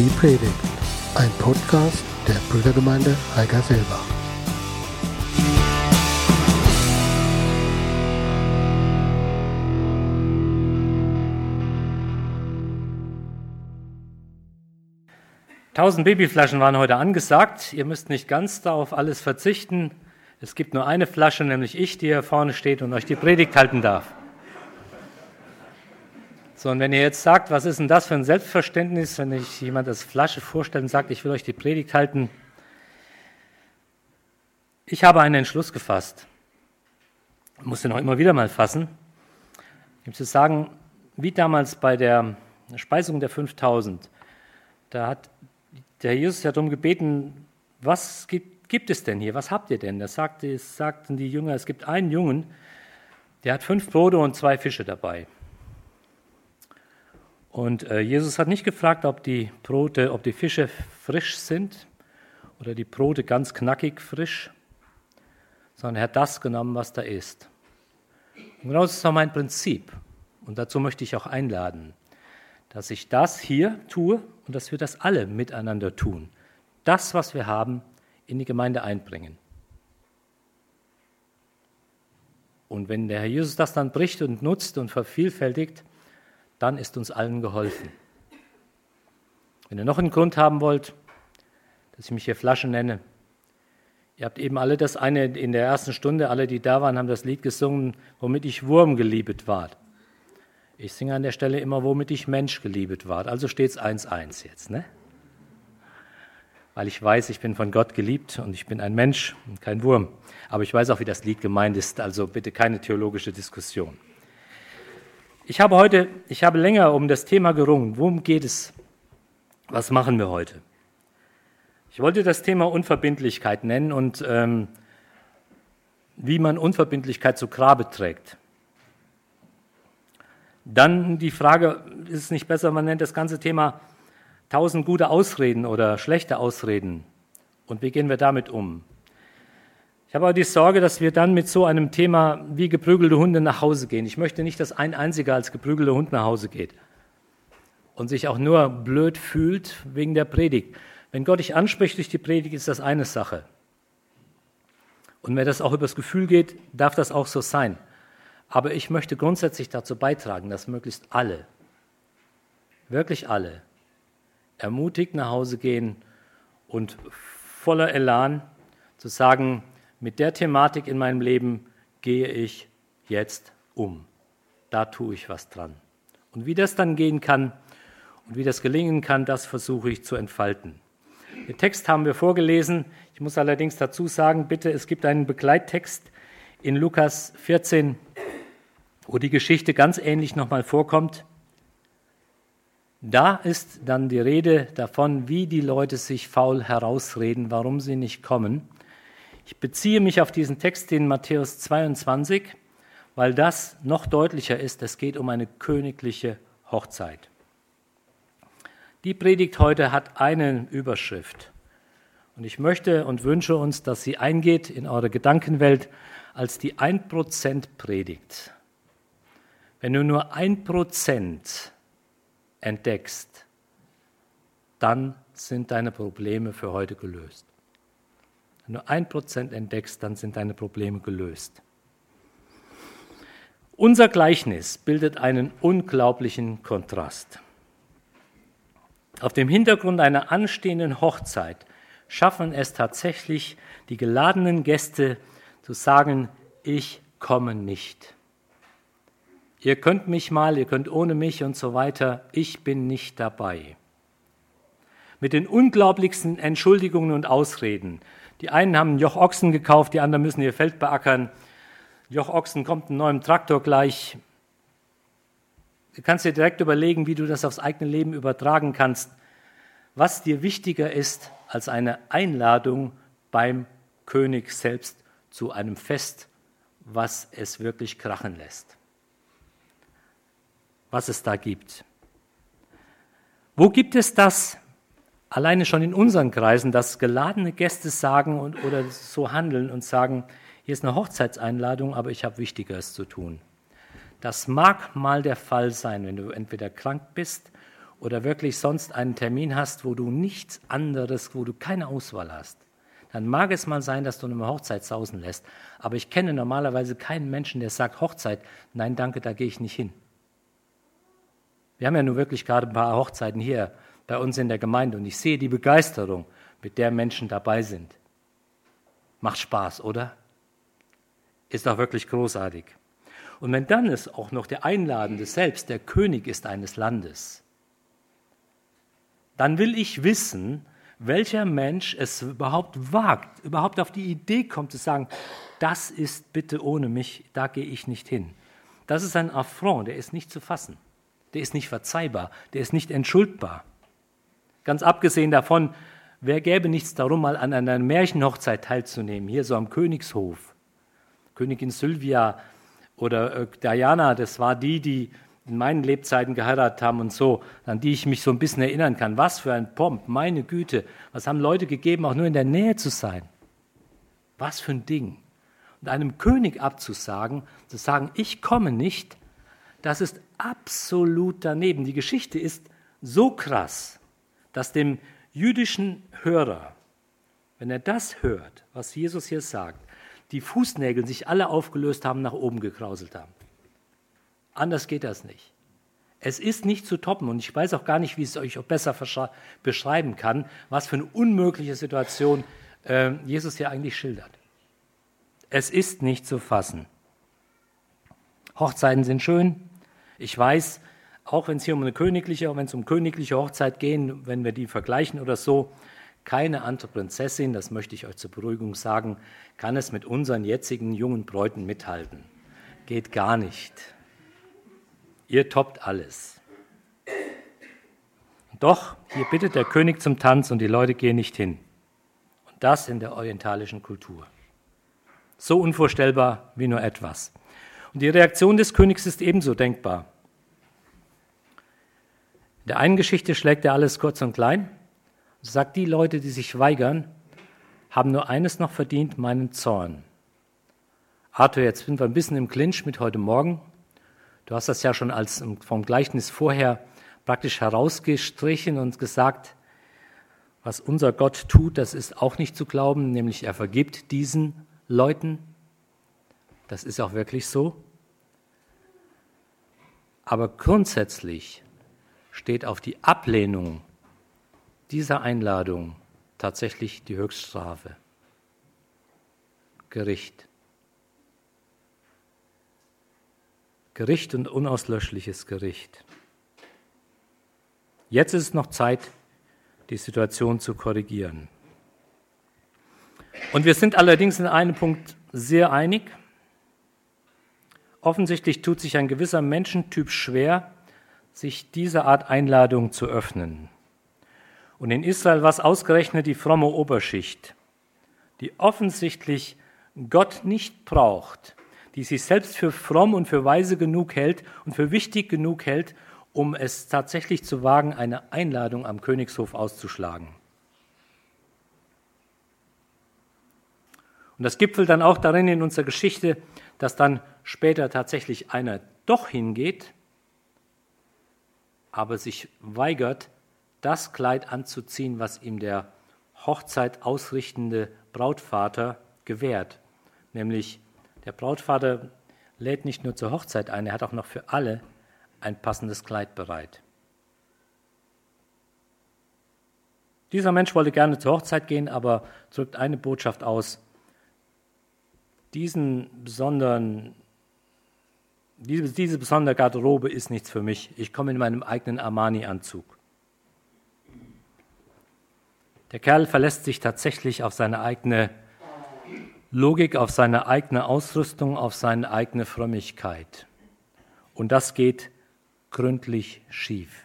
Die Predigt, ein Podcast der Brüdergemeinde Heigerselbach. Tausend Babyflaschen waren heute angesagt. Ihr müsst nicht ganz darauf alles verzichten. Es gibt nur eine Flasche, nämlich ich, die hier vorne steht und euch die Predigt halten darf. So, und wenn ihr jetzt sagt, was ist denn das für ein Selbstverständnis, wenn ich jemand als Flasche vorstellt und sagt, ich will euch die Predigt halten. Ich habe einen Entschluss gefasst. Ich muss den auch immer wieder mal fassen. Ich muss sagen, wie damals bei der Speisung der 5000, da hat der Jesus ja darum gebeten, was gibt, gibt, es denn hier? Was habt ihr denn? Da sagte, sagten die Jünger, es gibt einen Jungen, der hat fünf Brote und zwei Fische dabei. Und äh, Jesus hat nicht gefragt, ob die Brote, ob die Fische frisch sind oder die Brote ganz knackig frisch, sondern er hat das genommen, was da ist. Und genau das ist auch mein Prinzip. Und dazu möchte ich auch einladen, dass ich das hier tue und dass wir das alle miteinander tun. Das, was wir haben, in die Gemeinde einbringen. Und wenn der Herr Jesus das dann bricht und nutzt und vervielfältigt, dann ist uns allen geholfen. Wenn ihr noch einen Grund haben wollt, dass ich mich hier Flasche nenne, ihr habt eben alle das eine in der ersten Stunde, alle, die da waren, haben das Lied gesungen, womit ich Wurm geliebet ward. Ich singe an der Stelle immer, womit ich Mensch geliebet ward. Also steht es 1-1 jetzt, ne? Weil ich weiß, ich bin von Gott geliebt und ich bin ein Mensch und kein Wurm. Aber ich weiß auch, wie das Lied gemeint ist, also bitte keine theologische Diskussion. Ich habe heute, ich habe länger um das Thema gerungen. Worum geht es? Was machen wir heute? Ich wollte das Thema Unverbindlichkeit nennen und ähm, wie man Unverbindlichkeit zu Grabe trägt. Dann die Frage, ist es nicht besser, man nennt das ganze Thema tausend gute Ausreden oder schlechte Ausreden. Und wie gehen wir damit um? Ich habe aber die Sorge, dass wir dann mit so einem Thema wie geprügelte Hunde nach Hause gehen. Ich möchte nicht, dass ein einziger als geprügelter Hund nach Hause geht und sich auch nur blöd fühlt wegen der Predigt. Wenn Gott dich anspricht durch die Predigt, ist das eine Sache. Und wenn das auch übers Gefühl geht, darf das auch so sein. Aber ich möchte grundsätzlich dazu beitragen, dass möglichst alle, wirklich alle, ermutigt nach Hause gehen und voller Elan zu sagen, mit der Thematik in meinem Leben gehe ich jetzt um. Da tue ich was dran. Und wie das dann gehen kann und wie das gelingen kann, das versuche ich zu entfalten. Den Text haben wir vorgelesen. Ich muss allerdings dazu sagen, bitte, es gibt einen Begleittext in Lukas 14, wo die Geschichte ganz ähnlich nochmal vorkommt. Da ist dann die Rede davon, wie die Leute sich faul herausreden, warum sie nicht kommen. Ich beziehe mich auf diesen Text in Matthäus 22, weil das noch deutlicher ist. Es geht um eine königliche Hochzeit. Die Predigt heute hat eine Überschrift. Und ich möchte und wünsche uns, dass sie eingeht in eure Gedankenwelt als die 1% Predigt. Wenn du nur 1% entdeckst, dann sind deine Probleme für heute gelöst. Wenn du ein Prozent entdeckst, dann sind deine Probleme gelöst. Unser Gleichnis bildet einen unglaublichen Kontrast. Auf dem Hintergrund einer anstehenden Hochzeit schaffen es tatsächlich die geladenen Gäste zu sagen, ich komme nicht. Ihr könnt mich mal, ihr könnt ohne mich und so weiter, ich bin nicht dabei. Mit den unglaublichsten Entschuldigungen und Ausreden die einen haben ein Joch Ochsen gekauft, die anderen müssen ihr Feld beackern. Joch Ochsen kommt einen neuen Traktor gleich. Du kannst dir direkt überlegen, wie du das aufs eigene Leben übertragen kannst. Was dir wichtiger ist als eine Einladung beim König selbst zu einem Fest, was es wirklich krachen lässt. Was es da gibt. Wo gibt es das, alleine schon in unseren Kreisen, dass geladene Gäste sagen und, oder so handeln und sagen, hier ist eine Hochzeitseinladung, aber ich habe Wichtigeres zu tun. Das mag mal der Fall sein, wenn du entweder krank bist oder wirklich sonst einen Termin hast, wo du nichts anderes, wo du keine Auswahl hast, dann mag es mal sein, dass du eine Hochzeit sausen lässt. Aber ich kenne normalerweise keinen Menschen, der sagt, Hochzeit, nein, danke, da gehe ich nicht hin. Wir haben ja nun wirklich gerade ein paar Hochzeiten hier bei uns in der Gemeinde und ich sehe die Begeisterung, mit der Menschen dabei sind. Macht Spaß, oder? Ist doch wirklich großartig. Und wenn dann es auch noch der Einladende selbst der König ist eines Landes, dann will ich wissen, welcher Mensch es überhaupt wagt, überhaupt auf die Idee kommt zu sagen, das ist bitte ohne mich, da gehe ich nicht hin. Das ist ein Affront, der ist nicht zu fassen, der ist nicht verzeihbar, der ist nicht entschuldbar. Ganz abgesehen davon, wer gäbe nichts darum, mal an einer Märchenhochzeit teilzunehmen, hier so am Königshof. Königin Sylvia oder äh, Diana, das war die, die in meinen Lebzeiten geheiratet haben und so, an die ich mich so ein bisschen erinnern kann. Was für ein Pomp, meine Güte. Was haben Leute gegeben, auch nur in der Nähe zu sein? Was für ein Ding. Und einem König abzusagen, zu sagen, ich komme nicht, das ist absolut daneben. Die Geschichte ist so krass, dass dem jüdischen Hörer, wenn er das hört, was Jesus hier sagt, die Fußnägel sich alle aufgelöst haben, nach oben gekrauselt haben. Anders geht das nicht. Es ist nicht zu toppen und ich weiß auch gar nicht, wie ich es euch besser beschreiben kann, was für eine unmögliche Situation äh, Jesus hier eigentlich schildert. Es ist nicht zu fassen. Hochzeiten sind schön. Ich weiß, auch wenn es hier um eine königliche, wenn es um königliche Hochzeit geht, wenn wir die vergleichen oder so, keine andere Prinzessin, das möchte ich euch zur Beruhigung sagen, kann es mit unseren jetzigen jungen Bräuten mithalten. Geht gar nicht. Ihr toppt alles. Doch, hier bittet der König zum Tanz und die Leute gehen nicht hin. Und das in der orientalischen Kultur. So unvorstellbar wie nur etwas. Und die Reaktion des Königs ist ebenso denkbar. Der einen Geschichte schlägt er alles kurz und klein sagt, die Leute, die sich weigern, haben nur eines noch verdient, meinen Zorn. Arthur, jetzt sind wir ein bisschen im Clinch mit heute Morgen. Du hast das ja schon als vom Gleichnis vorher praktisch herausgestrichen und gesagt, was unser Gott tut, das ist auch nicht zu glauben, nämlich er vergibt diesen Leuten. Das ist auch wirklich so. Aber grundsätzlich steht auf die Ablehnung dieser Einladung tatsächlich die Höchststrafe. Gericht. Gericht und unauslöschliches Gericht. Jetzt ist es noch Zeit, die Situation zu korrigieren. Und wir sind allerdings in einem Punkt sehr einig. Offensichtlich tut sich ein gewisser Menschentyp schwer, sich dieser Art Einladung zu öffnen. Und in Israel war es ausgerechnet die fromme Oberschicht, die offensichtlich Gott nicht braucht, die sich selbst für fromm und für weise genug hält und für wichtig genug hält, um es tatsächlich zu wagen, eine Einladung am Königshof auszuschlagen. Und das gipfelt dann auch darin in unserer Geschichte, dass dann später tatsächlich einer doch hingeht, aber sich weigert, das Kleid anzuziehen, was ihm der Hochzeit ausrichtende Brautvater gewährt, nämlich der Brautvater lädt nicht nur zur Hochzeit ein, er hat auch noch für alle ein passendes Kleid bereit. Dieser Mensch wollte gerne zur Hochzeit gehen, aber drückt eine Botschaft aus. Diesen besonderen, diese, diese besondere Garderobe ist nichts für mich. Ich komme in meinem eigenen Armani-Anzug. Der Kerl verlässt sich tatsächlich auf seine eigene Logik auf seine eigene Ausrüstung, auf seine eigene Frömmigkeit. Und das geht gründlich schief.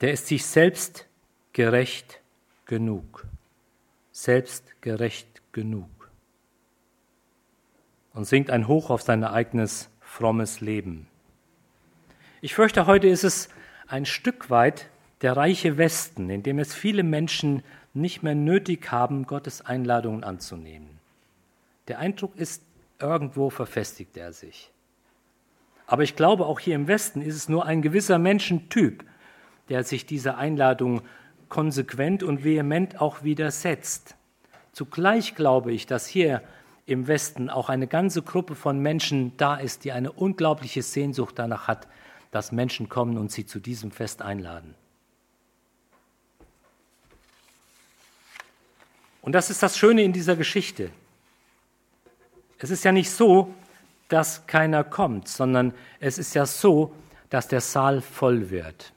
Der ist sich selbst gerecht genug. Selbstgerecht genug. Und singt ein Hoch auf sein eigenes frommes Leben. Ich fürchte, heute ist es ein Stück weit der reiche Westen, in dem es viele Menschen nicht mehr nötig haben, Gottes Einladungen anzunehmen. Der Eindruck ist, irgendwo verfestigt er sich. Aber ich glaube, auch hier im Westen ist es nur ein gewisser Menschentyp, der sich dieser Einladung konsequent und vehement auch widersetzt. Zugleich glaube ich, dass hier im Westen auch eine ganze Gruppe von Menschen da ist, die eine unglaubliche Sehnsucht danach hat, dass Menschen kommen und sie zu diesem Fest einladen. Und das ist das Schöne in dieser Geschichte. Es ist ja nicht so, dass keiner kommt, sondern es ist ja so, dass der Saal voll wird.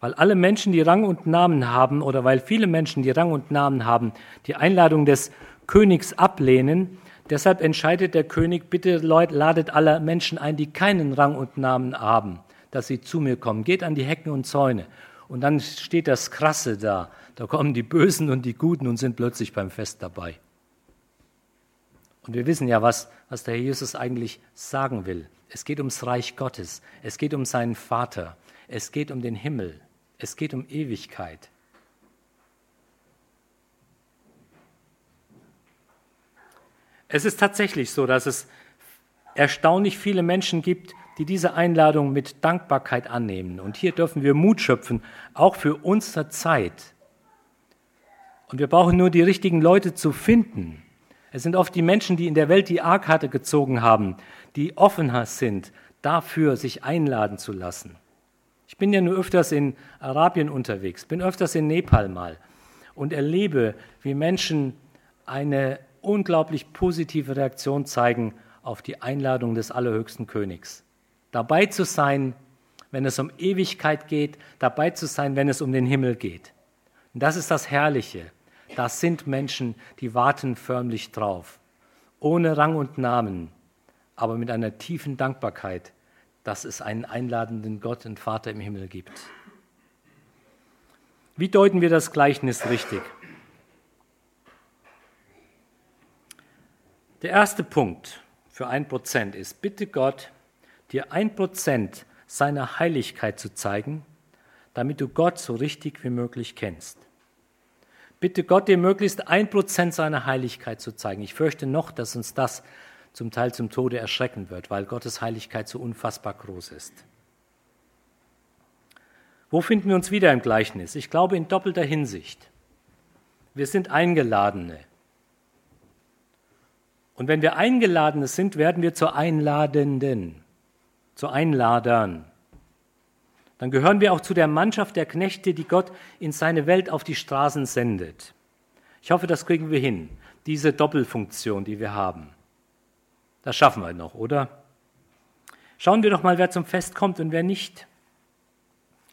Weil alle Menschen, die Rang und Namen haben, oder weil viele Menschen, die Rang und Namen haben, die Einladung des Königs ablehnen, deshalb entscheidet der König, bitte Leute, ladet alle Menschen ein, die keinen Rang und Namen haben, dass sie zu mir kommen. Geht an die Hecken und Zäune. Und dann steht das Krasse da. Da kommen die Bösen und die Guten und sind plötzlich beim Fest dabei. Und wir wissen ja, was, was der Herr Jesus eigentlich sagen will. Es geht ums Reich Gottes. Es geht um seinen Vater. Es geht um den Himmel. Es geht um Ewigkeit. Es ist tatsächlich so, dass es erstaunlich viele Menschen gibt, die diese Einladung mit Dankbarkeit annehmen. Und hier dürfen wir Mut schöpfen, auch für unsere Zeit. Und wir brauchen nur die richtigen Leute zu finden, es sind oft die Menschen, die in der Welt die A-Karte gezogen haben, die offener sind, dafür sich einladen zu lassen. Ich bin ja nur öfters in Arabien unterwegs, bin öfters in Nepal mal und erlebe, wie Menschen eine unglaublich positive Reaktion zeigen auf die Einladung des allerhöchsten Königs. Dabei zu sein, wenn es um Ewigkeit geht, dabei zu sein, wenn es um den Himmel geht. Und das ist das Herrliche. Das sind Menschen, die warten förmlich drauf, ohne Rang und Namen, aber mit einer tiefen Dankbarkeit, dass es einen einladenden Gott und Vater im Himmel gibt. Wie deuten wir das Gleichnis richtig? Der erste Punkt für ein Prozent ist, bitte Gott, dir ein Prozent seiner Heiligkeit zu zeigen, damit du Gott so richtig wie möglich kennst. Bitte Gott, dir möglichst ein Prozent seiner Heiligkeit zu zeigen. Ich fürchte noch, dass uns das zum Teil zum Tode erschrecken wird, weil Gottes Heiligkeit so unfassbar groß ist. Wo finden wir uns wieder im Gleichnis? Ich glaube in doppelter Hinsicht. Wir sind Eingeladene. Und wenn wir Eingeladene sind, werden wir zu Einladenden, zu Einladern dann gehören wir auch zu der Mannschaft der Knechte, die Gott in seine Welt auf die Straßen sendet. Ich hoffe, das kriegen wir hin, diese Doppelfunktion, die wir haben. Das schaffen wir noch, oder? Schauen wir doch mal, wer zum Fest kommt und wer nicht.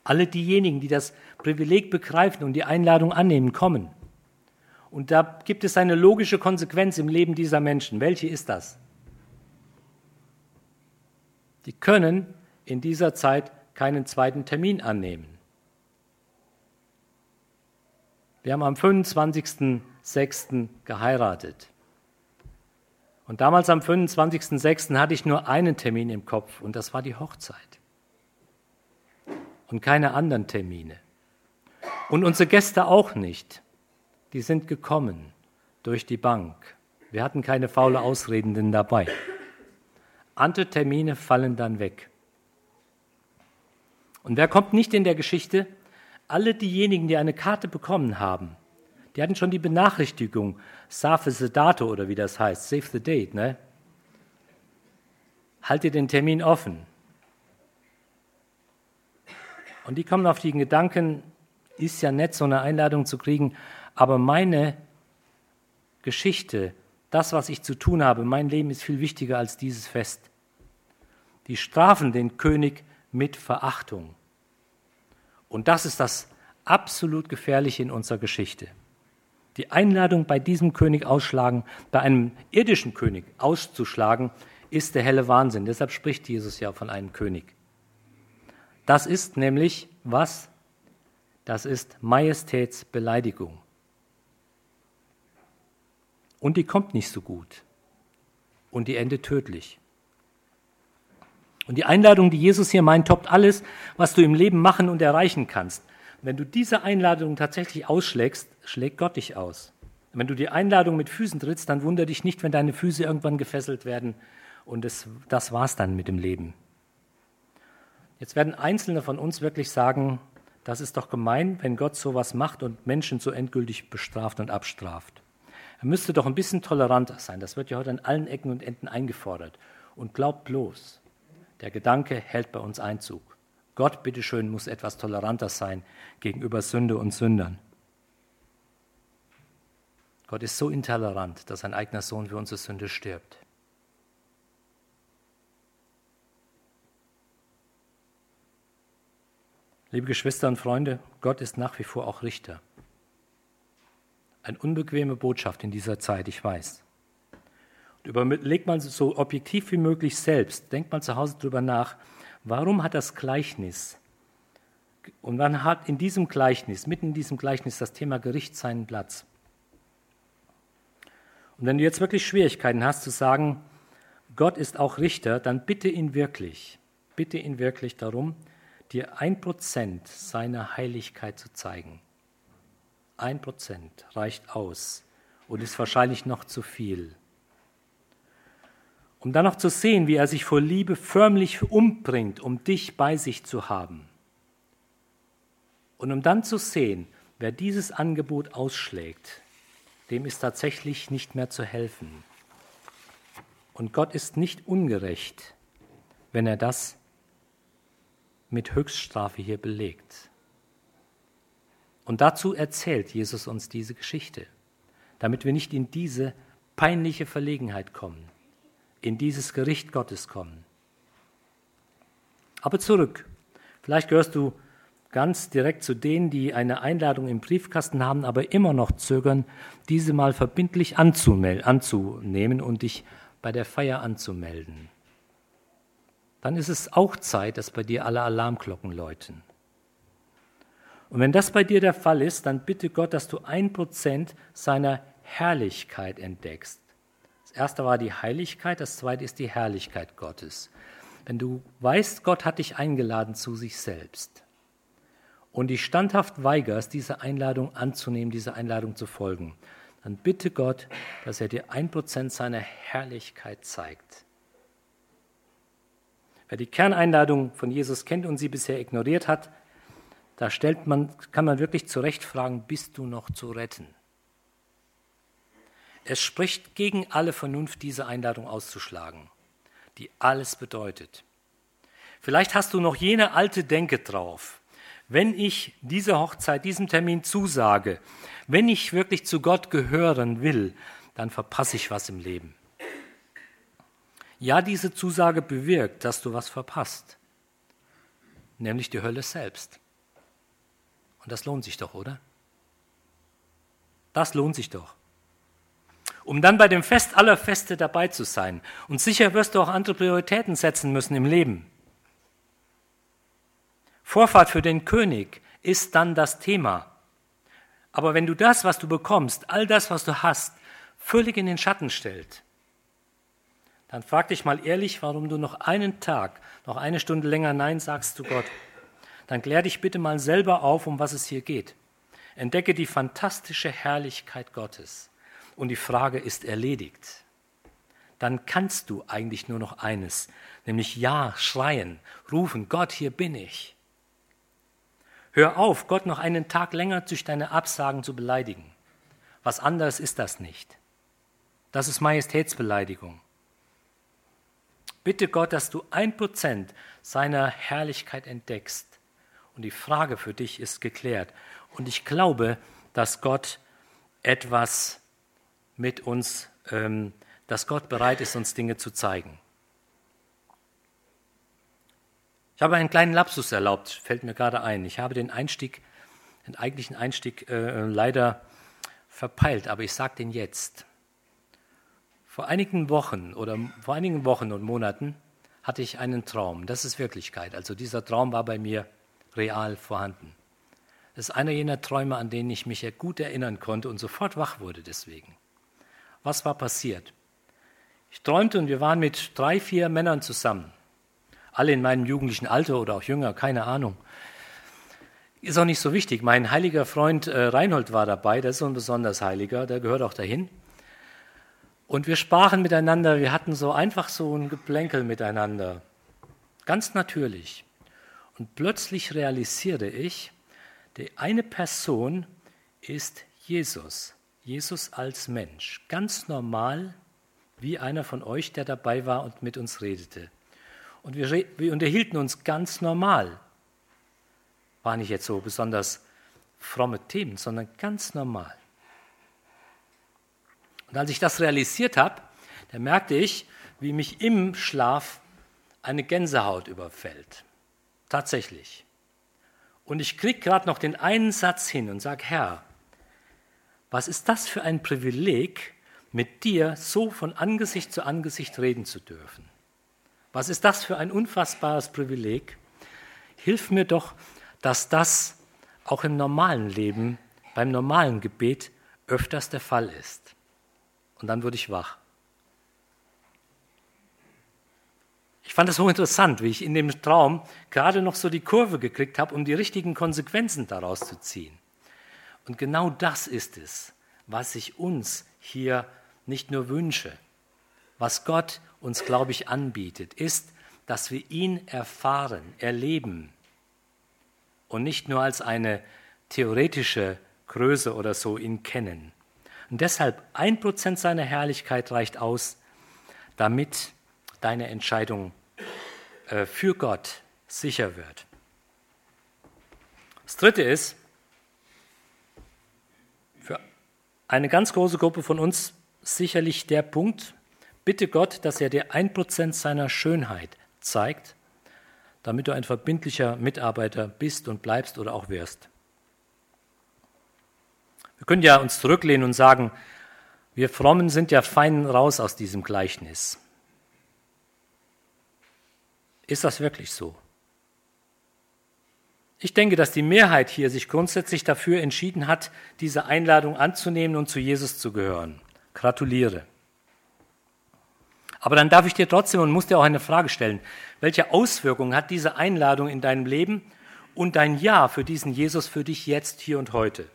Alle diejenigen, die das Privileg begreifen und die Einladung annehmen, kommen. Und da gibt es eine logische Konsequenz im Leben dieser Menschen. Welche ist das? Die können in dieser Zeit keinen zweiten Termin annehmen. Wir haben am 25.06. geheiratet. Und damals am 25.06. hatte ich nur einen Termin im Kopf und das war die Hochzeit. Und keine anderen Termine. Und unsere Gäste auch nicht. Die sind gekommen durch die Bank. Wir hatten keine faule Ausredenden dabei. Andere Termine fallen dann weg. Und wer kommt nicht in der Geschichte? Alle diejenigen, die eine Karte bekommen haben. Die hatten schon die Benachrichtigung, save the dato oder wie das heißt, save the date, ne? Halte den Termin offen. Und die kommen auf den Gedanken, ist ja nett, so eine Einladung zu kriegen, aber meine Geschichte, das, was ich zu tun habe, mein Leben ist viel wichtiger als dieses Fest. Die strafen den König mit Verachtung. Und das ist das absolut Gefährliche in unserer Geschichte. Die Einladung bei diesem König ausschlagen, bei einem irdischen König auszuschlagen, ist der helle Wahnsinn. Deshalb spricht Jesus ja von einem König. Das ist nämlich was? Das ist Majestätsbeleidigung. Und die kommt nicht so gut. Und die endet tödlich. Und die Einladung, die Jesus hier meint, toppt alles, was du im Leben machen und erreichen kannst. wenn du diese Einladung tatsächlich ausschlägst, schlägt Gott dich aus. wenn du die Einladung mit Füßen trittst, dann wundere dich nicht, wenn deine Füße irgendwann gefesselt werden und das, das war's dann mit dem Leben. Jetzt werden Einzelne von uns wirklich sagen, das ist doch gemein, wenn Gott sowas macht und Menschen so endgültig bestraft und abstraft. Er müsste doch ein bisschen toleranter sein. Das wird ja heute an allen Ecken und Enden eingefordert. Und glaubt bloß, der Gedanke hält bei uns Einzug. Gott, bitteschön, muss etwas toleranter sein gegenüber Sünde und Sündern. Gott ist so intolerant, dass sein eigener Sohn für unsere Sünde stirbt. Liebe Geschwister und Freunde, Gott ist nach wie vor auch Richter. Eine unbequeme Botschaft in dieser Zeit, ich weiß. Und überlegt man so objektiv wie möglich selbst, denkt man zu Hause darüber nach, warum hat das Gleichnis und wann hat in diesem Gleichnis, mitten in diesem Gleichnis das Thema Gericht seinen Platz? Und wenn du jetzt wirklich Schwierigkeiten hast zu sagen, Gott ist auch Richter, dann bitte ihn wirklich, bitte ihn wirklich darum, dir ein Prozent seiner Heiligkeit zu zeigen. Ein Prozent reicht aus und ist wahrscheinlich noch zu viel. Um dann noch zu sehen, wie er sich vor Liebe förmlich umbringt, um dich bei sich zu haben. Und um dann zu sehen, wer dieses Angebot ausschlägt, dem ist tatsächlich nicht mehr zu helfen. Und Gott ist nicht ungerecht, wenn er das mit Höchststrafe hier belegt. Und dazu erzählt Jesus uns diese Geschichte, damit wir nicht in diese peinliche Verlegenheit kommen, in dieses Gericht Gottes kommen. Aber zurück. Vielleicht gehörst du ganz direkt zu denen, die eine Einladung im Briefkasten haben, aber immer noch zögern, diese mal verbindlich anzunehmen und dich bei der Feier anzumelden dann ist es auch Zeit, dass bei dir alle Alarmglocken läuten. Und wenn das bei dir der Fall ist, dann bitte Gott, dass du ein Prozent seiner Herrlichkeit entdeckst. Das erste war die Heiligkeit, das zweite ist die Herrlichkeit Gottes. Wenn du weißt, Gott hat dich eingeladen zu sich selbst und dich standhaft weigerst, diese Einladung anzunehmen, diese Einladung zu folgen, dann bitte Gott, dass er dir ein Prozent seiner Herrlichkeit zeigt. Wer die Kerneinladung von Jesus kennt und sie bisher ignoriert hat, da stellt man, kann man wirklich zu Recht fragen, bist du noch zu retten? Es spricht gegen alle Vernunft, diese Einladung auszuschlagen, die alles bedeutet. Vielleicht hast du noch jene alte Denke drauf. Wenn ich diese Hochzeit, diesem Termin zusage, wenn ich wirklich zu Gott gehören will, dann verpasse ich was im Leben. Ja, diese Zusage bewirkt, dass du was verpasst, nämlich die Hölle selbst. Und das lohnt sich doch, oder? Das lohnt sich doch. Um dann bei dem Fest aller Feste dabei zu sein. Und sicher wirst du auch andere Prioritäten setzen müssen im Leben. Vorfahrt für den König ist dann das Thema. Aber wenn du das, was du bekommst, all das, was du hast, völlig in den Schatten stellst, dann frag dich mal ehrlich, warum du noch einen Tag, noch eine Stunde länger Nein sagst zu Gott. Dann klär dich bitte mal selber auf, um was es hier geht. Entdecke die fantastische Herrlichkeit Gottes. Und die Frage ist erledigt. Dann kannst du eigentlich nur noch eines, nämlich Ja schreien, rufen, Gott, hier bin ich. Hör auf, Gott noch einen Tag länger durch deine Absagen zu beleidigen. Was anderes ist das nicht. Das ist Majestätsbeleidigung. Bitte Gott, dass du ein Prozent seiner Herrlichkeit entdeckst. Und die Frage für dich ist geklärt. Und ich glaube, dass Gott etwas mit uns, ähm, dass Gott bereit ist, uns Dinge zu zeigen. Ich habe einen kleinen Lapsus erlaubt, fällt mir gerade ein. Ich habe den Einstieg, den eigentlichen Einstieg äh, leider verpeilt, aber ich sage den jetzt. Vor einigen Wochen oder vor einigen Wochen und Monaten hatte ich einen Traum. Das ist Wirklichkeit. Also dieser Traum war bei mir real vorhanden. Das ist einer jener Träume, an denen ich mich gut erinnern konnte und sofort wach wurde deswegen. Was war passiert? Ich träumte und wir waren mit drei, vier Männern zusammen. Alle in meinem jugendlichen Alter oder auch jünger, keine Ahnung. Ist auch nicht so wichtig. Mein heiliger Freund äh, Reinhold war dabei, der ist so ein besonders heiliger, der gehört auch dahin. Und wir sprachen miteinander, wir hatten so einfach so ein Geplänkel miteinander. Ganz natürlich. Und plötzlich realisierte ich, die eine Person ist Jesus. Jesus als Mensch. Ganz normal, wie einer von euch, der dabei war und mit uns redete. Und wir, wir unterhielten uns ganz normal. War nicht jetzt so besonders fromme Themen, sondern ganz normal. Und als ich das realisiert habe, da merkte ich, wie mich im Schlaf eine Gänsehaut überfällt. Tatsächlich. Und ich kriege gerade noch den einen Satz hin und sage, Herr, was ist das für ein Privileg, mit dir so von Angesicht zu Angesicht reden zu dürfen? Was ist das für ein unfassbares Privileg? Hilf mir doch, dass das auch im normalen Leben, beim normalen Gebet öfters der Fall ist. Und dann wurde ich wach. Ich fand es hochinteressant, wie ich in dem Traum gerade noch so die Kurve gekriegt habe, um die richtigen Konsequenzen daraus zu ziehen. Und genau das ist es, was ich uns hier nicht nur wünsche, was Gott uns, glaube ich, anbietet, ist, dass wir ihn erfahren, erleben und nicht nur als eine theoretische Größe oder so ihn kennen. Und deshalb ein Prozent seiner Herrlichkeit reicht aus, damit deine Entscheidung äh, für Gott sicher wird. Das Dritte ist, für eine ganz große Gruppe von uns sicherlich der Punkt, bitte Gott, dass er dir ein Prozent seiner Schönheit zeigt, damit du ein verbindlicher Mitarbeiter bist und bleibst oder auch wirst. Wir können ja uns zurücklehnen und sagen, wir Frommen sind ja fein raus aus diesem Gleichnis. Ist das wirklich so? Ich denke, dass die Mehrheit hier sich grundsätzlich dafür entschieden hat, diese Einladung anzunehmen und zu Jesus zu gehören. Gratuliere. Aber dann darf ich dir trotzdem und muss dir auch eine Frage stellen. Welche Auswirkungen hat diese Einladung in deinem Leben und dein Ja für diesen Jesus für dich jetzt, hier und heute?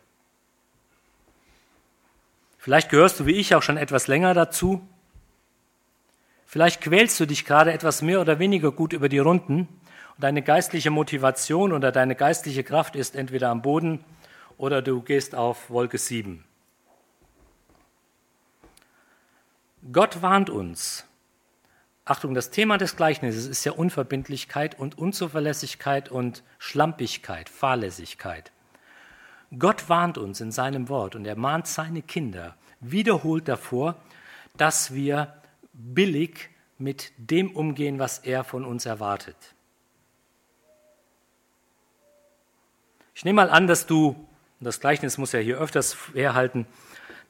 Vielleicht gehörst du wie ich auch schon etwas länger dazu Vielleicht quälst du dich gerade etwas mehr oder weniger gut über die Runden und deine geistliche Motivation oder deine geistliche Kraft ist entweder am Boden oder du gehst auf Wolke 7. Gott warnt uns. Achtung, das Thema des Gleichnisses ist ja Unverbindlichkeit und Unzuverlässigkeit und Schlampigkeit, Fahrlässigkeit. Gott warnt uns in seinem Wort und er mahnt seine Kinder wiederholt davor, dass wir billig mit dem umgehen, was er von uns erwartet. Ich nehme mal an, dass du, das Gleichnis muss ja hier öfters herhalten,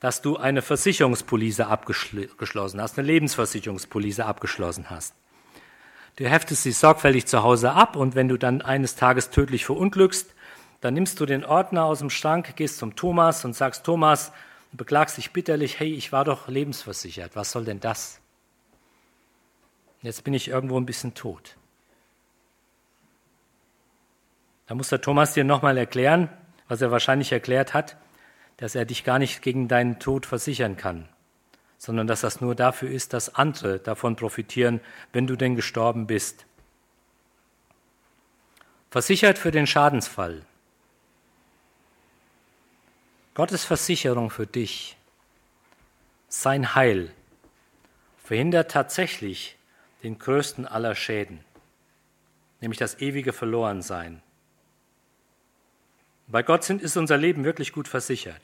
dass du eine Versicherungspolice abgeschlossen hast, eine Lebensversicherungspolice abgeschlossen hast. Du heftest sie sorgfältig zu Hause ab und wenn du dann eines Tages tödlich verunglückst, dann nimmst du den Ordner aus dem Schrank, gehst zum Thomas und sagst, Thomas, beklagst dich bitterlich, hey, ich war doch lebensversichert, was soll denn das? Jetzt bin ich irgendwo ein bisschen tot. Da muss der Thomas dir nochmal erklären, was er wahrscheinlich erklärt hat, dass er dich gar nicht gegen deinen Tod versichern kann, sondern dass das nur dafür ist, dass andere davon profitieren, wenn du denn gestorben bist. Versichert für den Schadensfall. Gottes Versicherung für dich, sein Heil, verhindert tatsächlich, den größten aller Schäden, nämlich das ewige Verlorensein. Bei Gott ist unser Leben wirklich gut versichert.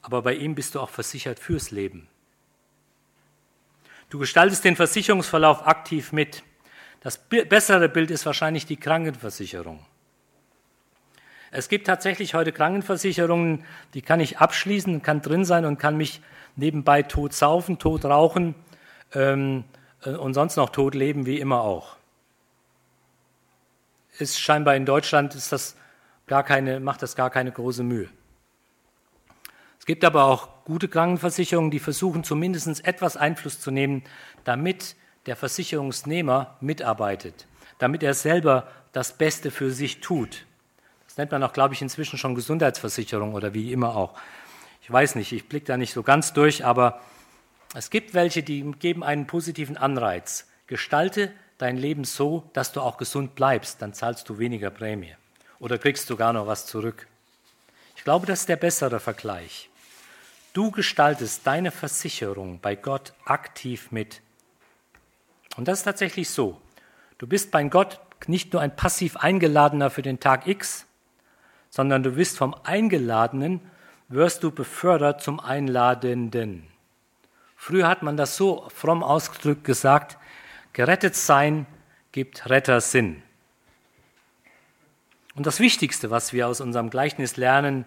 Aber bei ihm bist du auch versichert fürs Leben. Du gestaltest den Versicherungsverlauf aktiv mit. Das bessere Bild ist wahrscheinlich die Krankenversicherung. Es gibt tatsächlich heute Krankenversicherungen, die kann ich abschließen, kann drin sein und kann mich nebenbei tot saufen, tot rauchen ähm, äh, und sonst noch tot leben, wie immer auch. Ist scheinbar in Deutschland ist das gar keine, macht das gar keine große Mühe. Es gibt aber auch gute Krankenversicherungen, die versuchen zumindest etwas Einfluss zu nehmen, damit der Versicherungsnehmer mitarbeitet, damit er selber das Beste für sich tut. Nennt man auch, glaube ich, inzwischen schon Gesundheitsversicherung oder wie immer auch. Ich weiß nicht, ich blicke da nicht so ganz durch, aber es gibt welche, die geben einen positiven Anreiz. Gestalte dein Leben so, dass du auch gesund bleibst, dann zahlst du weniger Prämie oder kriegst sogar noch was zurück. Ich glaube, das ist der bessere Vergleich. Du gestaltest deine Versicherung bei Gott aktiv mit. Und das ist tatsächlich so. Du bist bei Gott nicht nur ein passiv Eingeladener für den Tag X, sondern du bist vom Eingeladenen, wirst du befördert zum Einladenden. Früher hat man das so fromm ausgedrückt gesagt, gerettet sein gibt Retter Sinn. Und das Wichtigste, was wir aus unserem Gleichnis lernen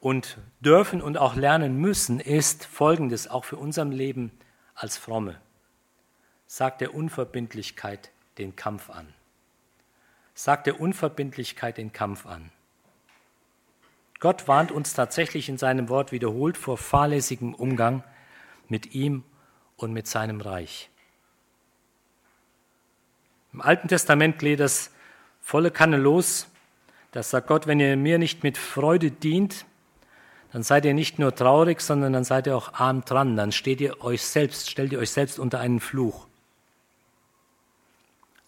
und dürfen und auch lernen müssen, ist Folgendes, auch für unser Leben als Fromme. Sagt der Unverbindlichkeit den Kampf an. Sagt der Unverbindlichkeit den Kampf an. Gott warnt uns tatsächlich in seinem Wort wiederholt vor fahrlässigem Umgang mit ihm und mit seinem Reich. Im Alten Testament geht das volle Kanne los. Das sagt Gott, wenn ihr mir nicht mit Freude dient, dann seid ihr nicht nur traurig, sondern dann seid ihr auch arm dran. Dann steht ihr euch selbst, stellt ihr euch selbst unter einen Fluch.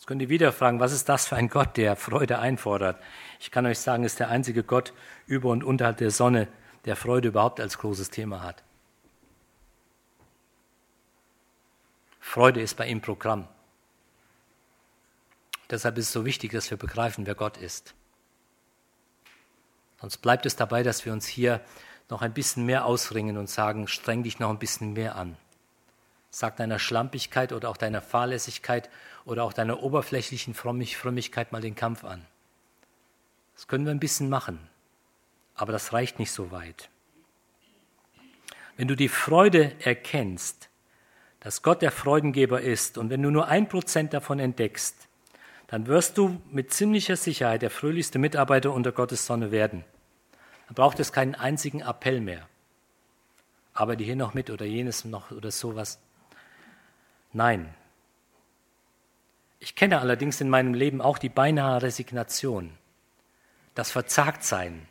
Jetzt könnt ihr wieder fragen, was ist das für ein Gott, der Freude einfordert? Ich kann euch sagen, ist der einzige Gott über und unterhalb der Sonne, der Freude überhaupt als großes Thema hat. Freude ist bei ihm Programm. Deshalb ist es so wichtig, dass wir begreifen, wer Gott ist. Sonst bleibt es dabei, dass wir uns hier noch ein bisschen mehr ausringen und sagen, streng dich noch ein bisschen mehr an. Sag deiner Schlampigkeit oder auch deiner Fahrlässigkeit oder auch deiner oberflächlichen Frömmigkeit mal den Kampf an. Das können wir ein bisschen machen, aber das reicht nicht so weit. Wenn du die Freude erkennst, dass Gott der Freudengeber ist und wenn du nur ein Prozent davon entdeckst, dann wirst du mit ziemlicher Sicherheit der fröhlichste Mitarbeiter unter Gottes Sonne werden. Dann braucht es keinen einzigen Appell mehr. Arbeite hier noch mit oder jenes noch oder sowas. Nein. Ich kenne allerdings in meinem Leben auch die beinahe Resignation, das Verzagtsein,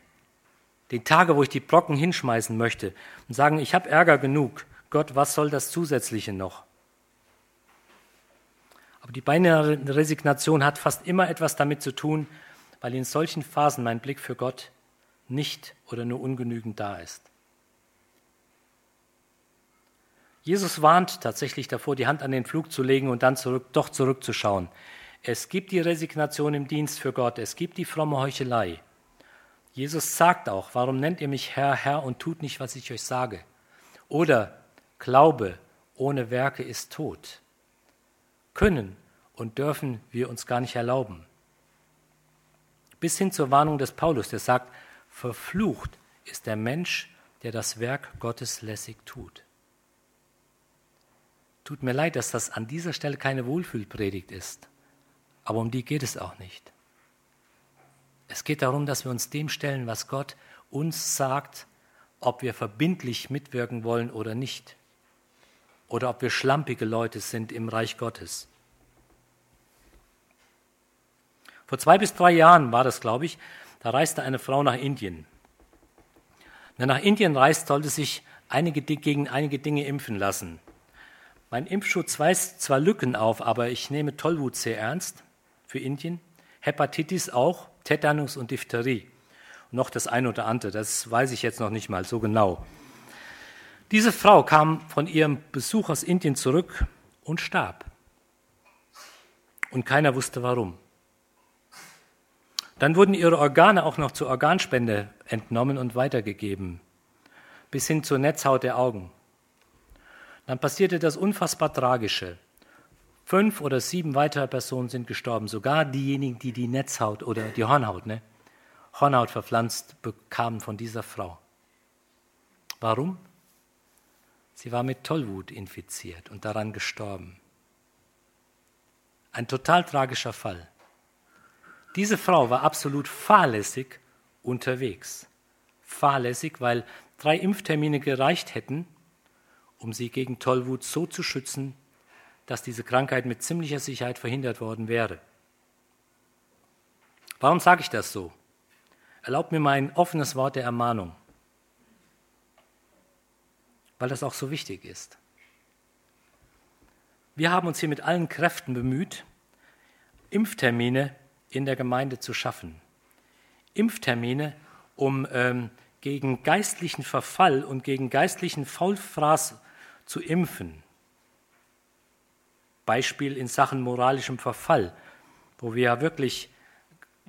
die Tage, wo ich die Brocken hinschmeißen möchte und sagen, ich habe Ärger genug, Gott, was soll das Zusätzliche noch? Aber die beinahe Resignation hat fast immer etwas damit zu tun, weil in solchen Phasen mein Blick für Gott nicht oder nur ungenügend da ist. Jesus warnt tatsächlich davor, die Hand an den Flug zu legen und dann zurück, doch zurückzuschauen. Es gibt die Resignation im Dienst für Gott, es gibt die fromme Heuchelei. Jesus sagt auch, warum nennt ihr mich Herr, Herr und tut nicht, was ich euch sage? Oder Glaube ohne Werke ist tot. Können und dürfen wir uns gar nicht erlauben. Bis hin zur Warnung des Paulus, der sagt, verflucht ist der Mensch, der das Werk Gottes lässig tut. Tut mir leid, dass das an dieser Stelle keine Wohlfühlpredigt ist, aber um die geht es auch nicht. Es geht darum, dass wir uns dem stellen, was Gott uns sagt, ob wir verbindlich mitwirken wollen oder nicht oder ob wir schlampige Leute sind im Reich Gottes. Vor zwei bis drei Jahren war das, glaube ich, da reiste eine Frau nach Indien. Wer nach Indien reist, sollte sich einige, gegen einige Dinge impfen lassen. Mein Impfschutz weist zwar Lücken auf, aber ich nehme Tollwut sehr ernst für Indien, Hepatitis auch, Tetanus und Diphtherie. Und noch das eine oder andere, das weiß ich jetzt noch nicht mal so genau. Diese Frau kam von ihrem Besuch aus Indien zurück und starb. Und keiner wusste warum. Dann wurden ihre Organe auch noch zur Organspende entnommen und weitergegeben, bis hin zur Netzhaut der Augen. Dann passierte das unfassbar Tragische. Fünf oder sieben weitere Personen sind gestorben, sogar diejenigen, die die Netzhaut oder die Hornhaut, ne, Hornhaut verpflanzt bekamen von dieser Frau. Warum? Sie war mit Tollwut infiziert und daran gestorben. Ein total tragischer Fall. Diese Frau war absolut fahrlässig unterwegs. Fahrlässig, weil drei Impftermine gereicht hätten, um sie gegen Tollwut so zu schützen, dass diese Krankheit mit ziemlicher Sicherheit verhindert worden wäre. Warum sage ich das so? Erlaubt mir mal ein offenes Wort der Ermahnung. weil das auch so wichtig ist. Wir haben uns hier mit allen Kräften bemüht, Impftermine in der Gemeinde zu schaffen. Impftermine, um ähm, gegen geistlichen Verfall und gegen geistlichen Faulfraß zu impfen. Beispiel in Sachen moralischem Verfall, wo wir ja wirklich,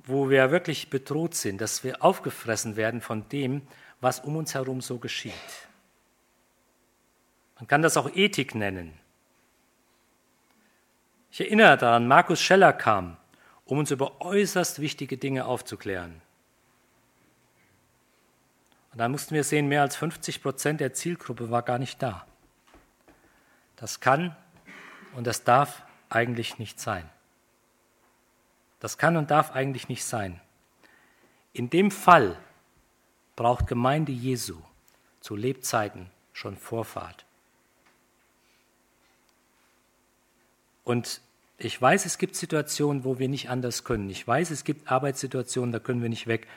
wo wir wirklich bedroht sind, dass wir aufgefressen werden von dem, was um uns herum so geschieht. Man kann das auch Ethik nennen. Ich erinnere daran, Markus Scheller kam, um uns über äußerst wichtige Dinge aufzuklären. Und dann mussten wir sehen, mehr als 50 Prozent der Zielgruppe war gar nicht da. Das kann und das darf eigentlich nicht sein. Das kann und darf eigentlich nicht sein. In dem Fall braucht Gemeinde Jesu zu Lebzeiten schon Vorfahrt. Und ich weiß, es gibt Situationen, wo wir nicht anders können. Ich weiß, es gibt Arbeitssituationen, da können wir nicht weg.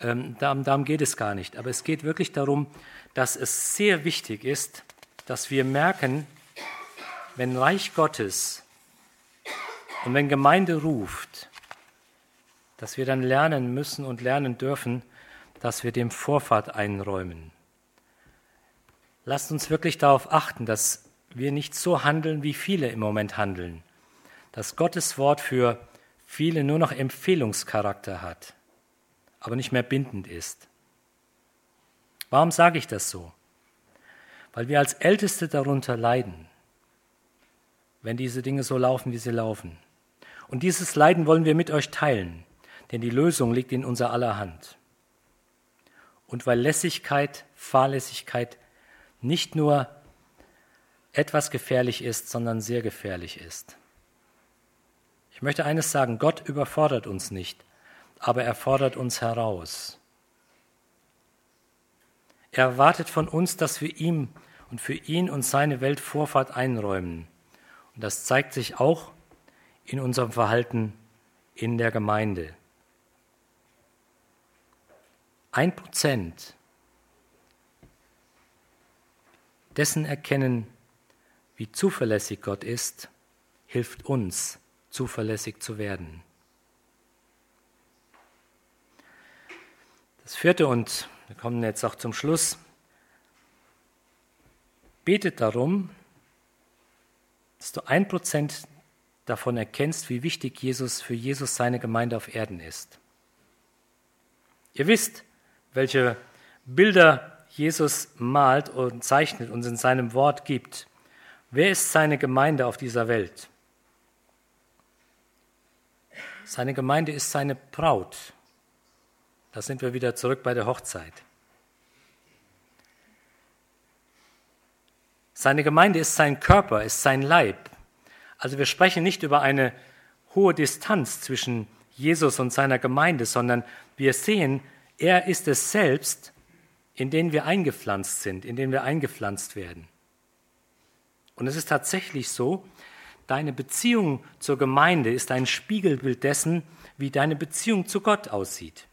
Ähm, darum, geht es gar nicht. Aber es geht wirklich darum, dass es sehr wichtig ist, dass wir merken, wenn Reich Gottes und wenn Gemeinde ruft, dass wir dann lernen müssen und lernen dürfen, dass wir dem Vorfahrt einräumen. Lasst uns wirklich darauf achten, dass wir nicht so handeln, wie viele im Moment handeln. Dass Gottes Wort für viele nur noch Empfehlungscharakter hat, aber nicht mehr bindend ist. Warum sage ich das so? Weil wir als Älteste darunter leiden, wenn diese Dinge so laufen, wie sie laufen. Und dieses Leiden wollen wir mit euch teilen, denn die Lösung liegt in unser aller Hand. Und weil Lässigkeit, Fahrlässigkeit nicht nur etwas gefährlich ist, sondern sehr gefährlich ist. Ich möchte eines sagen, Gott überfordert uns nicht, aber er fordert uns heraus. Er erwartet von uns, dass wir ihm und für ihn und seine Welt Vorfahrt einräumen. Und das zeigt sich auch in unserem Verhalten in der Gemeinde. Ein Prozent dessen erkennen, wie zuverlässig Gott ist, hilft uns, zuverlässig zu werden. Das vierte und wir kommen jetzt auch zum Schluss. Betet darum, dass du ein Prozent davon erkennst, wie wichtig Jesus für Jesus seine Gemeinde auf Erden ist. Ihr wisst, welche Bilder Jesus malt und zeichnet und in seinem Wort gibt. Wer ist seine Gemeinde auf dieser Welt? Seine Gemeinde ist seine Braut. Da sind wir wieder zurück bei der Hochzeit. Seine Gemeinde ist sein Körper, ist sein Leib. Also wir sprechen nicht über eine hohe Distanz zwischen Jesus und seiner Gemeinde, sondern wir sehen, er ist es selbst, in den wir eingepflanzt sind, in den wir eingepflanzt werden. Und es ist tatsächlich so, deine Beziehung zur Gemeinde ist ein Spiegelbild dessen, wie deine Beziehung zu Gott aussieht.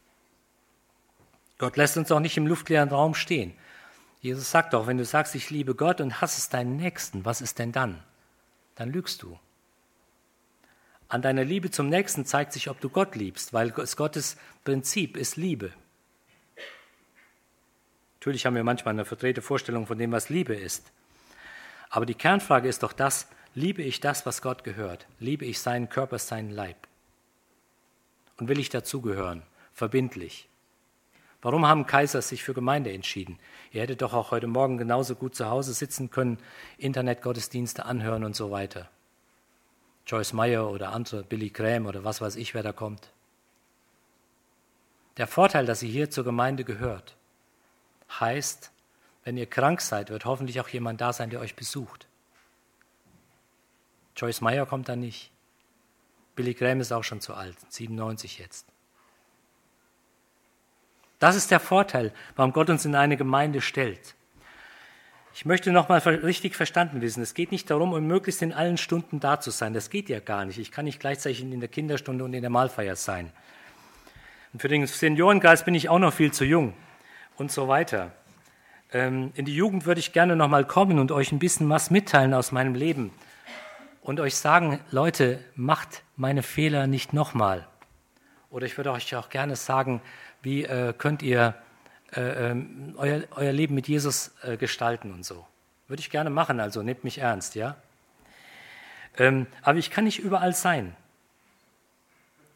Gott lässt uns auch nicht im luftleeren Raum stehen. Jesus sagt doch, wenn du sagst, ich liebe Gott und hassest deinen Nächsten, was ist denn dann? Dann lügst du. An deiner Liebe zum Nächsten zeigt sich, ob du Gott liebst, weil es Gottes Prinzip ist Liebe. Natürlich haben wir manchmal eine verdrehte Vorstellung von dem, was Liebe ist. Aber die Kernfrage ist doch das, liebe ich das, was Gott gehört? Liebe ich seinen Körper, seinen Leib? Und will ich dazugehören? Verbindlich. Warum haben Kaiser sich für Gemeinde entschieden? Ihr hättet doch auch heute Morgen genauso gut zu Hause sitzen können, Internetgottesdienste anhören und so weiter. Joyce Meyer oder andere, Billy Graham oder was weiß ich, wer da kommt. Der Vorteil, dass sie hier zur Gemeinde gehört, heißt, wenn ihr krank seid, wird hoffentlich auch jemand da sein, der euch besucht. Joyce Meyer kommt da nicht. Billy Graham ist auch schon zu alt, 97 jetzt. Das ist der Vorteil, warum Gott uns in eine Gemeinde stellt. Ich möchte nochmal richtig verstanden wissen. Es geht nicht darum, um möglichst in allen Stunden da zu sein. Das geht ja gar nicht. Ich kann nicht gleichzeitig in der Kinderstunde und in der Mahlfeier sein. Und für den Seniorenkreis bin ich auch noch viel zu jung und so weiter. Ähm, in die Jugend würde ich gerne noch mal kommen und euch ein bisschen was mitteilen aus meinem Leben und euch sagen, Leute, macht meine Fehler nicht nochmal. Oder ich würde euch auch gerne sagen, wie äh, könnt ihr äh, ähm, euer, euer, Leben mit Jesus äh, gestalten und so. Würde ich gerne machen, also nehmt mich ernst, ja. Ähm, aber ich kann nicht überall sein.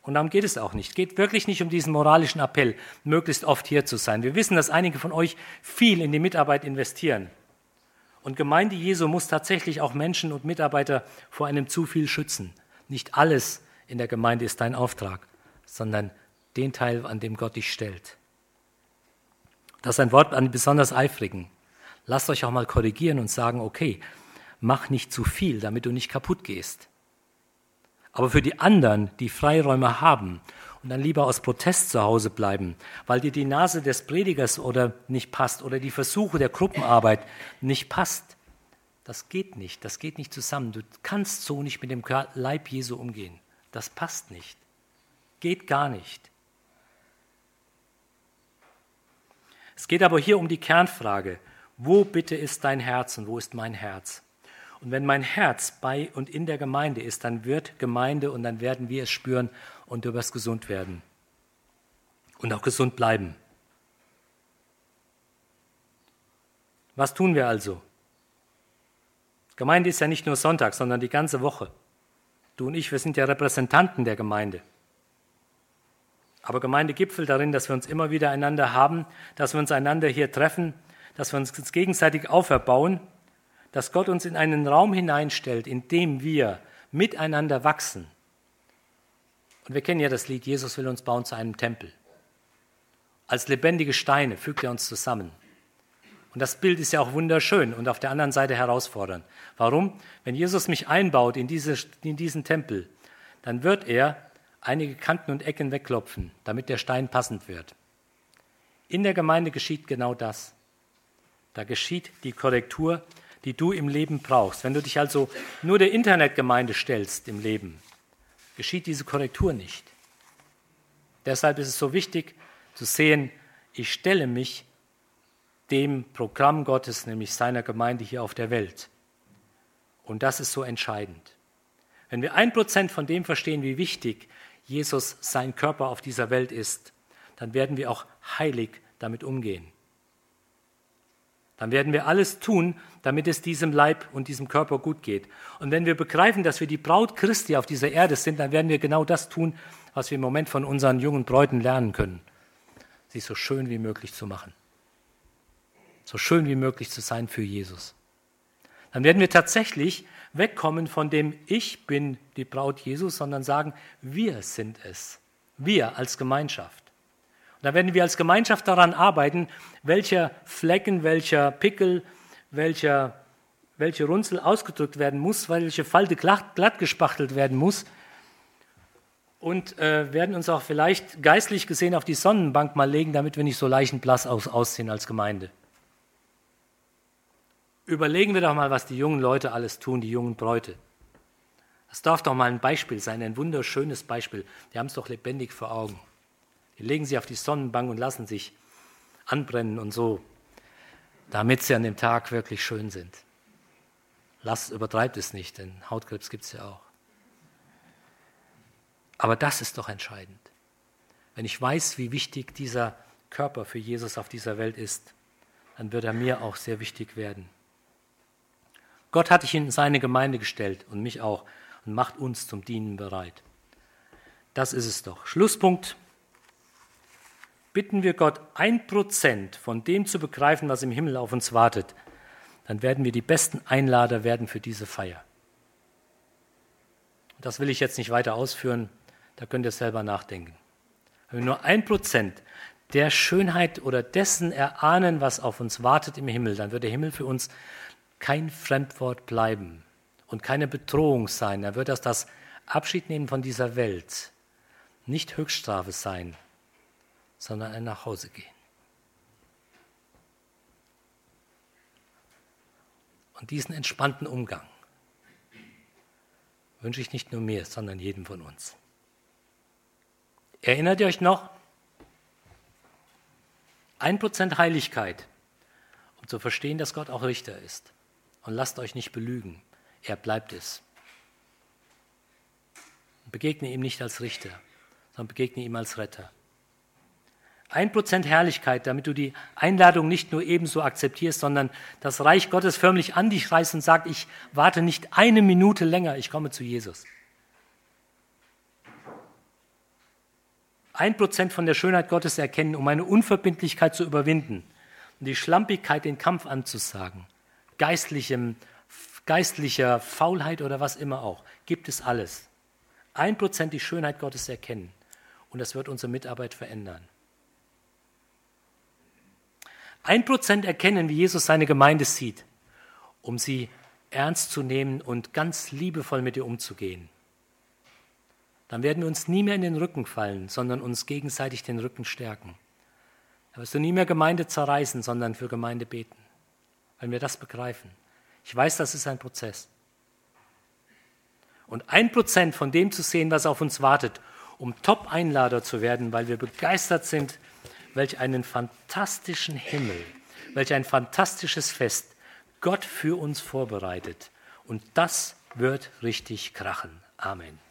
Und darum geht es auch nicht. Es geht wirklich nicht um diesen moralischen Appell, möglichst oft hier zu sein. Wir wissen, dass einige von euch viel in die Mitarbeit investieren. Und Gemeinde Jesu muss tatsächlich auch Menschen und Mitarbeiter vor einem zu viel schützen. Nicht alles in der Gemeinde ist dein Auftrag, sondern den Teil, an dem Gott dich stellt. Das ist ein Wort an die besonders Eifrigen. Lasst euch auch mal korrigieren und sagen, okay, mach nicht zu viel, damit du nicht kaputt gehst. Aber für die anderen, die Freiräume haben und dann lieber aus Protest zu Hause bleiben, weil dir die Nase des Predigers oder nicht passt oder die Versuche der Gruppenarbeit nicht passt. Das geht nicht, das geht nicht zusammen. Du kannst so nicht mit dem Leib Jesu umgehen. Das passt nicht. Geht gar nicht. Es geht aber hier um die Kernfrage, wo bitte ist dein Herz und wo ist mein Herz? Und wenn mein Herz bei und in der Gemeinde ist, dann wird Gemeinde und dann werden wir es spüren und du wirst gesund werden und auch gesund bleiben. Was tun wir also? Gemeinde ist ja nicht nur Sonntag, sondern die ganze Woche. Du und ich, wir sind ja Repräsentanten der Gemeinde. Aber Gemeinde gipfelt darin, dass wir uns immer wieder einander haben, dass wir uns einander hier treffen, dass wir uns gegenseitig auferbauen, dass Gott uns in einen Raum hineinstellt, in dem wir miteinander wachsen und wir kennen ja das Lied, Jesus will uns bauen zu einem Tempel. Als lebendige Steine fügt er uns zusammen. Und das Bild ist ja auch wunderschön und auf der anderen Seite herausfordernd. Warum? Wenn Jesus mich einbaut in, diese, in diesen Tempel, dann wird er einige Kanten und Ecken wegklopfen, damit der Stein passend wird. In der Gemeinde geschieht genau das. Da geschieht die Korrektur, die du im Leben brauchst. Wenn du dich also nur der Internetgemeinde stellst im Leben, geschieht diese Korrektur nicht. Deshalb ist es so wichtig zu sehen, ich stelle mich dem Programm Gottes, nämlich seiner Gemeinde hier auf der Welt. Und das ist so entscheidend. Wenn wir ein Prozent von dem verstehen, wie wichtig Jesus sein Körper auf dieser Welt ist, dann werden wir auch heilig damit umgehen dann werden wir alles tun, damit es diesem Leib und diesem Körper gut geht. Und wenn wir begreifen, dass wir die Braut Christi auf dieser Erde sind, dann werden wir genau das tun, was wir im Moment von unseren jungen Bräuten lernen können. Sie so schön wie möglich zu machen. So schön wie möglich zu sein für Jesus. Dann werden wir tatsächlich wegkommen von dem Ich bin die Braut Jesus, sondern sagen, wir sind es. Wir als Gemeinschaft. Da werden wir als Gemeinschaft daran arbeiten, welcher Flecken, welcher Pickel, welcher, welche Runzel ausgedrückt werden muss, welche Falte glatt, glatt gespachtelt werden muss. Und äh, werden uns auch vielleicht geistlich gesehen auf die Sonnenbank mal legen, damit wir nicht so leichenblass aus, aussehen als Gemeinde. Überlegen wir doch mal, was die jungen Leute alles tun, die jungen Bräute. Das darf doch mal ein Beispiel sein, ein wunderschönes Beispiel. Die haben es doch lebendig vor Augen. Die legen sie auf die Sonnenbank und lassen sich anbrennen und so, damit sie an dem Tag wirklich schön sind. Lass, übertreibt es nicht, denn Hautkrebs gibt es ja auch. Aber das ist doch entscheidend. Wenn ich weiß, wie wichtig dieser Körper für Jesus auf dieser Welt ist, dann wird er mir auch sehr wichtig werden. Gott hat dich in seine Gemeinde gestellt und mich auch und macht uns zum Dienen bereit. Das ist es doch. Schlusspunkt bitten wir Gott, ein Prozent von dem zu begreifen, was im Himmel auf uns wartet, dann werden wir die besten Einlader werden für diese Feier. Das will ich jetzt nicht weiter ausführen, da könnt ihr selber nachdenken. Wenn wir nur ein Prozent der Schönheit oder dessen erahnen, was auf uns wartet im Himmel, dann wird der Himmel für uns kein Fremdwort bleiben und keine Bedrohung sein. Dann wird das das Abschied nehmen von dieser Welt, nicht Höchststrafe sein, sondern ein Nachhausegehen. Und diesen entspannten Umgang wünsche ich nicht nur mir, sondern jedem von uns. Erinnert ihr euch noch? Ein Prozent Heiligkeit. und zu verstehen, dass Gott auch Richter ist. Und lasst euch nicht belügen, er bleibt es. Begegne ihm nicht als Richter, sondern begegne ihm als Retter. Ein Prozent Herrlichkeit, damit du die Einladung nicht nur ebenso akzeptierst, sondern das Reich Gottes förmlich an dich reißt und sagt, ich warte nicht eine Minute länger, ich komme zu Jesus. Ein Prozent von der Schönheit Gottes erkennen, um eine Unverbindlichkeit zu überwinden und die Schlampigkeit den Kampf anzusagen, geistlichem, geistlicher Faulheit oder was immer auch, gibt es alles. Ein Prozent die Schönheit Gottes erkennen und das wird unsere Mitarbeit verändern. Ein Prozent erkennen, wie Jesus seine Gemeinde sieht, um sie ernst zu nehmen und ganz liebevoll mit ihr umzugehen. Dann werden wir uns nie mehr in den Rücken fallen, sondern uns gegenseitig den Rücken stärken. Da wirst du nie mehr Gemeinde zerreißen, sondern für Gemeinde beten, wenn wir das begreifen. Ich weiß, das ist ein Prozess. Und ein Prozent von dem zu sehen, was auf uns wartet, um Top-Einlader zu werden, weil wir begeistert sind welch einen fantastischen Himmel, welch ein fantastisches Fest Gott für uns vorbereitet. Und das wird richtig krachen. Amen.